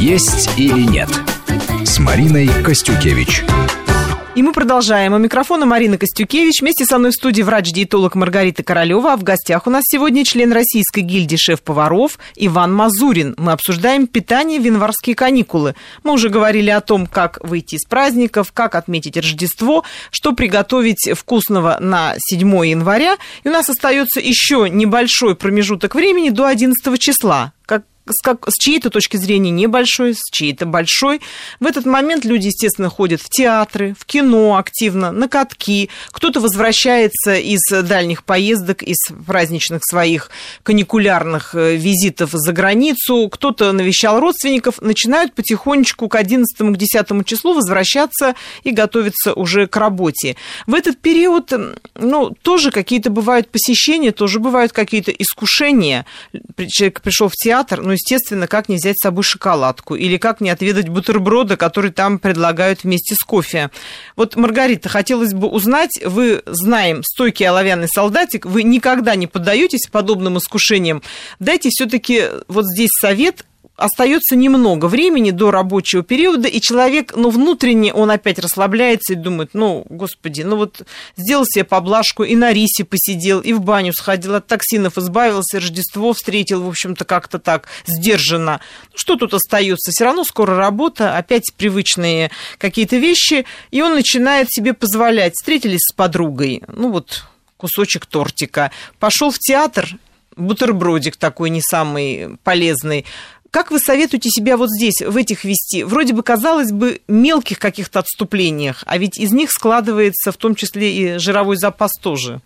«Есть или нет» с Мариной Костюкевич. И мы продолжаем. У микрофона Марина Костюкевич. Вместе со мной в студии врач-диетолог Маргарита Королева. А в гостях у нас сегодня член Российской гильдии шеф-поваров Иван Мазурин. Мы обсуждаем питание в январские каникулы. Мы уже говорили о том, как выйти из праздников, как отметить Рождество, что приготовить вкусного на 7 января. И у нас остается еще небольшой промежуток времени до 11 числа с, как, с чьей-то точки зрения небольшой, с чьей-то большой. В этот момент люди, естественно, ходят в театры, в кино активно, на катки. Кто-то возвращается из дальних поездок, из праздничных своих каникулярных э, визитов за границу. Кто-то навещал родственников. Начинают потихонечку к 11 к 10 числу возвращаться и готовиться уже к работе. В этот период, ну, тоже какие-то бывают посещения, тоже бывают какие-то искушения. Человек пришел в театр, ну, естественно, как не взять с собой шоколадку или как не отведать бутерброда, который там предлагают вместе с кофе. Вот, Маргарита, хотелось бы узнать, вы знаем стойкий оловянный солдатик, вы никогда не поддаетесь подобным искушениям. Дайте все-таки вот здесь совет, остается немного времени до рабочего периода, и человек, ну, внутренне он опять расслабляется и думает, ну, господи, ну вот сделал себе поблажку, и на рисе посидел, и в баню сходил, от токсинов избавился, Рождество встретил, в общем-то, как-то так сдержанно. Ну, что тут остается? Все равно скоро работа, опять привычные какие-то вещи, и он начинает себе позволять. Встретились с подругой, ну вот кусочек тортика, пошел в театр, бутербродик такой не самый полезный, как вы советуете себя вот здесь, в этих вести? Вроде бы, казалось бы, мелких каких-то отступлениях, а ведь из них складывается в том числе и жировой запас тоже.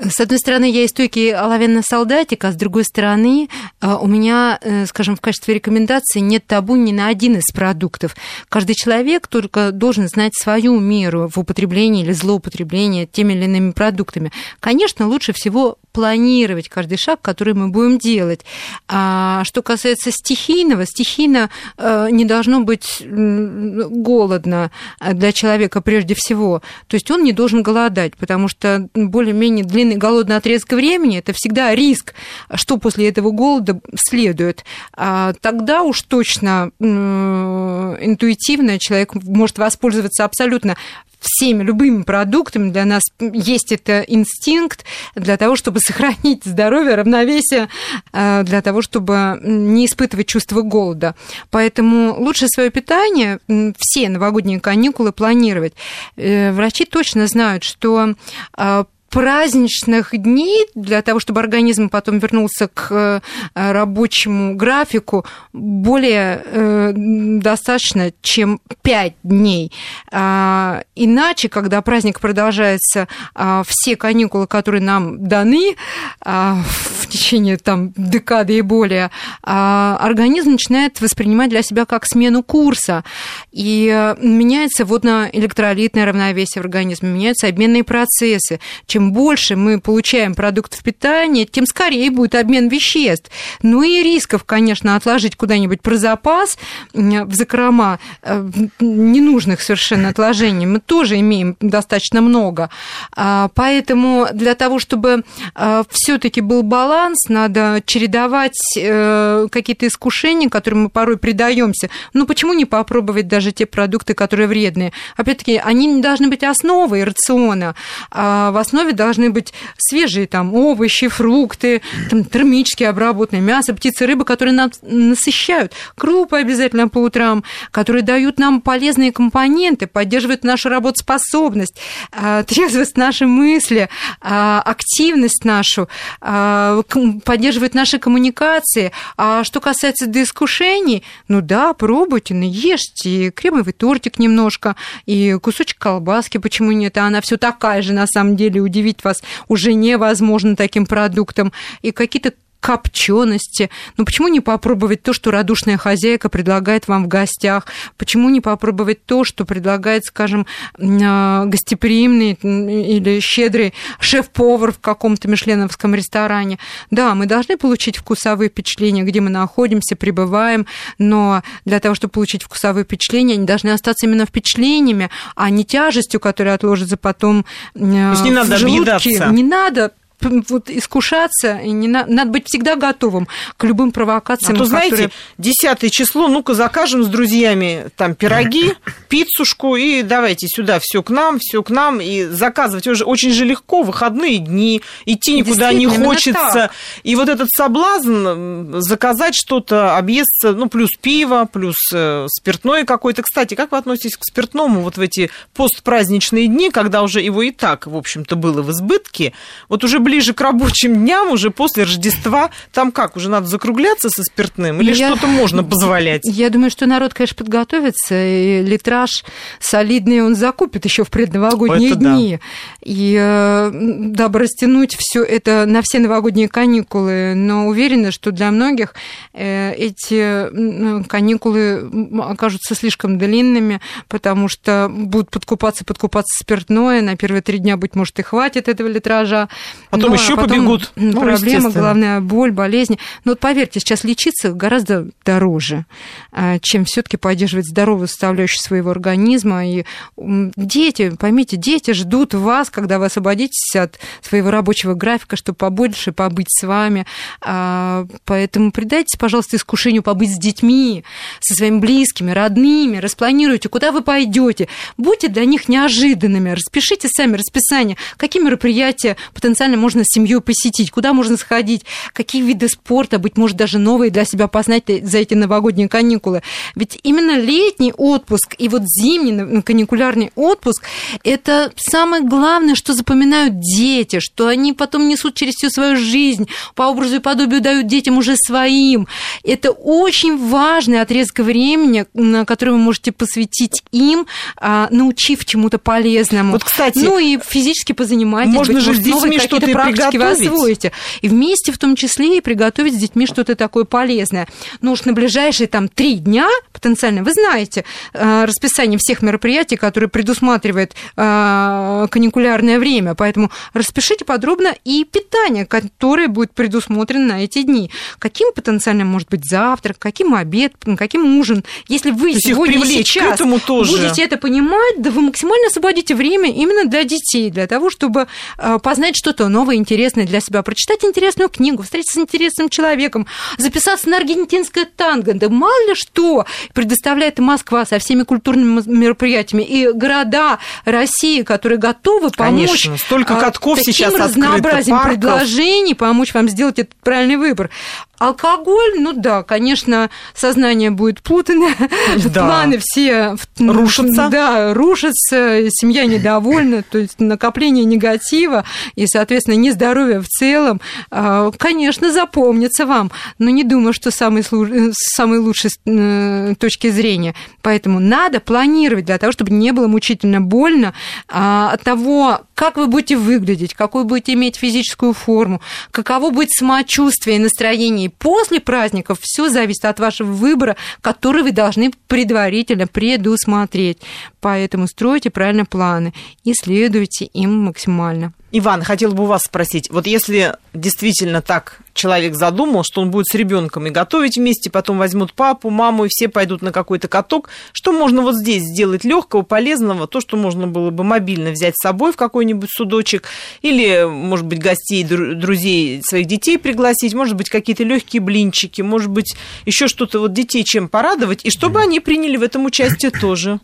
С одной стороны, я истойкий оловянный солдатик, а с другой стороны, э, у меня, э, скажем, в качестве рекомендации нет табу ни на один из продуктов. Каждый человек только должен знать свою меру в употреблении или злоупотреблении теми или иными продуктами. Конечно, лучше всего планировать каждый шаг, который мы будем делать. А что касается стихийного, стихийно э, не должно быть голодно для человека прежде всего. То есть он не должен голодать, потому что более-менее длинный длинный голодный отрезок времени, это всегда риск, что после этого голода следует. А тогда уж точно интуитивно человек может воспользоваться абсолютно всеми любыми продуктами. Для нас есть это инстинкт для того, чтобы сохранить здоровье, равновесие, а, для того, чтобы не испытывать чувство голода. Поэтому лучше свое питание, все новогодние каникулы планировать. Э, врачи точно знают, что а, праздничных дней для того, чтобы организм потом вернулся к э, рабочему графику, более э, достаточно, чем 5 дней. А, иначе, когда праздник продолжается, а, все каникулы, которые нам даны а, в течение там, декады и более, организм начинает воспринимать для себя как смену курса. И э, меняется водно-электролитное равновесие в организме, меняются обменные процессы. Чем чем больше мы получаем продуктов питания, тем скорее будет обмен веществ. Ну и рисков, конечно, отложить куда-нибудь про запас в закрома э, ненужных совершенно отложений мы тоже имеем достаточно много. А, поэтому для того, чтобы э, все-таки был баланс, надо чередовать э, какие-то искушения, которым мы порой предаемся. Ну почему не попробовать даже те продукты, которые вредные? Опять-таки, они не должны быть основой рациона. А в основе основе должны быть свежие там овощи, фрукты, там, термически обработанное мясо, птицы, рыба, которые нас насыщают. Крупы обязательно по утрам, которые дают нам полезные компоненты, поддерживают нашу работоспособность, а, трезвость нашей мысли, а, активность нашу, а, поддерживают наши коммуникации. А что касается до искушений, ну да, пробуйте, но ешьте кремовый тортик немножко, и кусочек колбаски, почему нет, а она все такая же на самом деле удивительная удивить вас уже невозможно таким продуктом, и какие-то копчености. Ну почему не попробовать то, что радушная хозяйка предлагает вам в гостях? Почему не попробовать то, что предлагает, скажем, а, гостеприимный или щедрый шеф-повар в каком-то мишленовском ресторане? Да, мы должны получить вкусовые впечатления, где мы находимся, пребываем, но для того, чтобы получить вкусовые впечатления, они должны остаться именно впечатлениями, а не тяжестью, которая отложится потом То есть не надо в желудке. объедаться. Не надо вот искушаться, и не на... надо быть всегда готовым к любым провокациям. А то, которые... знаете, десятое число, ну-ка закажем с друзьями там пироги, пиццушку, и давайте сюда, все к нам, все к нам, и заказывать уже очень же легко, выходные дни, идти никуда не хочется. И вот этот соблазн заказать что-то, объесться, ну, плюс пиво, плюс э, спиртное какое-то. Кстати, как вы относитесь к спиртному вот в эти постпраздничные дни, когда уже его и так, в общем-то, было в избытке, вот уже ближе к рабочим дням, уже после Рождества, там как, уже надо закругляться со спиртным или я, что-то можно позволять? Я думаю, что народ, конечно, подготовится, и литраж солидный он закупит еще в предновогодние это дни. Да. И э, дабы растянуть все это на все новогодние каникулы, но уверена, что для многих э, эти каникулы окажутся слишком длинными, потому что будут подкупаться, подкупаться спиртное, на первые три дня, быть может, и хватит этого литража. Потом ну, еще а потом побегут. Ну, проблема, главная боль, болезни. Но вот поверьте, сейчас лечиться гораздо дороже, а, чем все-таки поддерживать здоровую составляющую своего организма. И дети, поймите, дети ждут вас, когда вы освободитесь от своего рабочего графика, чтобы побольше побыть с вами. А, поэтому предайтесь, пожалуйста, искушению побыть с детьми, со своими близкими, родными, распланируйте, куда вы пойдете. Будьте для них неожиданными, распишите сами расписание, какие мероприятия потенциально можно с семьей посетить, куда можно сходить, какие виды спорта, быть может, даже новые для себя познать за эти новогодние каникулы. Ведь именно летний отпуск и вот зимний каникулярный отпуск – это самое главное, что запоминают дети, что они потом несут через всю свою жизнь, по образу и подобию дают детям уже своим. Это очень важный отрезок времени, на который вы можете посвятить им, а, научив чему-то полезному. Вот, кстати, ну и физически позанимайтесь, можно быть, же с детьми что-то практики вы освоите. И вместе в том числе и приготовить с детьми что-то такое полезное. Ну уж на ближайшие там три дня потенциально, вы знаете э, расписание всех мероприятий, которые предусматривает э, каникулярное время, поэтому распишите подробно и питание, которое будет предусмотрено на эти дни. Каким потенциально может быть завтрак, каким обед, каким ужин. Если вы То сегодня сейчас этому тоже. будете это понимать, да вы максимально освободите время именно для детей, для того, чтобы э, познать что-то новое, интересное для себя, прочитать интересную книгу, встретиться с интересным человеком, записаться на аргентинское танго, да мало ли что предоставляет Москва со всеми культурными мероприятиями и города России, которые готовы помочь. Конечно, столько а, катков таким сейчас разнообразием открыто, предложений, помочь вам сделать этот правильный выбор. Алкоголь, ну да, конечно, сознание будет путано, да. планы все рушатся. Да, рушатся, семья недовольна, то есть накопление негатива и, соответственно, нездоровье в целом, а, конечно, запомнится вам, но не думаю, что самый, с самой лучшей э, точки зрения. Поэтому надо планировать для того, чтобы не было мучительно больно а, от того, как вы будете выглядеть, какую будете иметь физическую форму, каково будет самочувствие и настроение. И после праздников все зависит от вашего выбора, который вы должны предварительно предусмотреть. Поэтому стройте правильно планы и следуйте им максимально. Иван, хотел бы у вас спросить, вот если действительно так человек задумал, что он будет с ребенком и готовить вместе, потом возьмут папу, маму, и все пойдут на какой-то каток, что можно вот здесь сделать легкого, полезного, то, что можно было бы мобильно взять с собой в какой-нибудь судочек, или, может быть, гостей, друзей своих детей пригласить, может быть, какие-то легкие блинчики, может быть, еще что-то вот детей чем порадовать, и чтобы они приняли в этом участие тоже.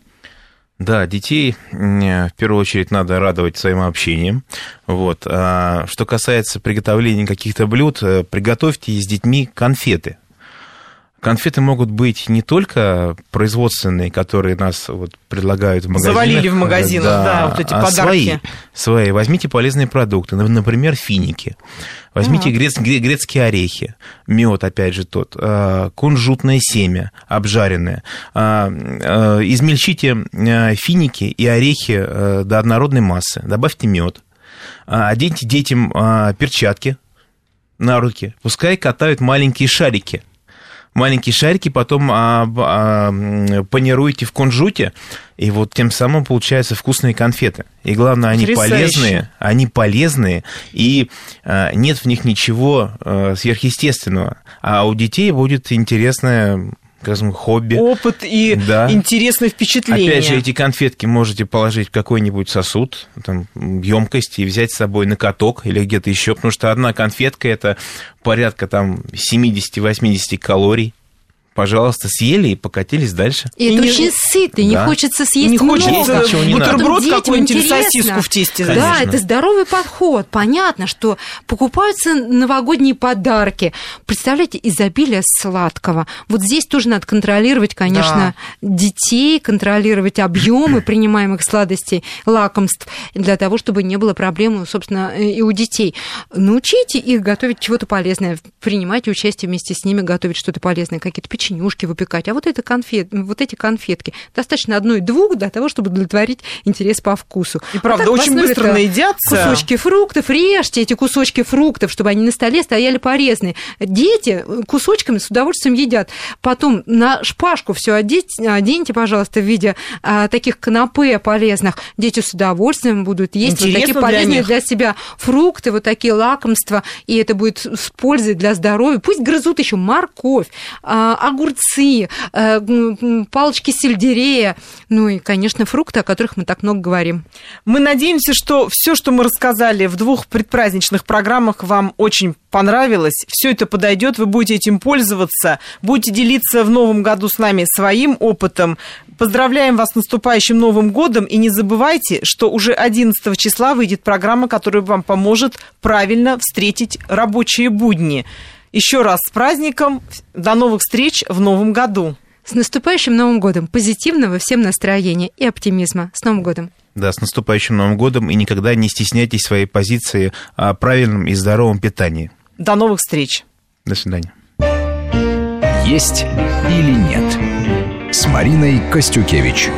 Да, детей в первую очередь надо радовать своим общением. Вот. А что касается приготовления каких-то блюд, э, приготовьте с детьми конфеты. Конфеты могут быть не только производственные, которые нас вот предлагают в магазинах. Завалили в магазинах, да, да вот эти а подарки. Свои, свои. Возьмите полезные продукты, например, финики. Возьмите ага. грец, грецкие орехи, мед, опять же, тот, а, кунжутное семя обжаренное. А, измельчите финики и орехи до однородной массы, добавьте мед, оденьте детям перчатки на руки, пускай катают маленькие шарики – маленькие шарики, потом а, а, панируете в кунжуте, и вот тем самым получаются вкусные конфеты. И главное, они полезные, они полезные, и а, нет в них ничего а, сверхъестественного. А у детей будет интересная скажем, хобби. Опыт и Да. интересные впечатления. Опять же, эти конфетки можете положить в какой-нибудь сосуд, там, емкость и взять с собой на каток или где-то еще, потому что одна конфетка это порядка там 70-80 калорий. Пожалуйста, съели и покатились дальше. И, И это не- очень сыто, не Да. хочется съесть не много. хочется Есть, чего не надо. бутерброд какой-нибудь или интересно. сосиску в тесте. Да, Конечно. это здоровый подход. Понятно, что покупаются новогодние подарки. Представляете, изобилие сладкого. Вот здесь тоже надо контролировать, конечно, детей, контролировать объемы принимаемых сладостей, лакомств, для того, чтобы не было проблем, собственно, и у детей. Научите их готовить чего-то полезное, принимайте участие вместе с ними, готовить что-то полезное, какие-то печенюшки выпекать. А вот, это конфет, вот эти конфетки, достаточно одной-двух для того, чтобы удовлетворить интерес по вкусу. И правда, А так очень быстро наедятся. Кусочки фруктов, режьте эти кусочки фруктов, чтобы они на столе стояли порезные. Дети кусочками с удовольствием едят. Потом на шпажку все оденьте, пожалуйста, в виде а, таких канапе полезных. Дети с удовольствием будут есть вот Интересно такие для полезные них. для себя фрукты, вот такие лакомства, и это будет с пользой для здоровья. Пусть грызут еще морковь, а, огурцы, м, палочки сельдерея, ну и, конечно, фрукты, о которых мы так много говорим. Мы надеемся, что все, что мы рассказали в двух предпраздничных программах, вам очень понравилось. Все это подойдет, вы будете этим пользоваться, будете делиться в новом году с нами своим опытом. Поздравляем вас с наступающим Новым годом и не забывайте, что уже 11 числа выйдет программа, которая вам поможет правильно встретить рабочие будни. Еще раз с праздником, до новых встреч в новом году. С наступающим Новым годом! Позитивного всем настроения и оптимизма. С Новым годом! Да, с наступающим Новым годом и никогда не стесняйтесь своей позиции о правильном и здоровом питании. До новых встреч! До свидания. «Есть или нет» с Мариной Костюкевич.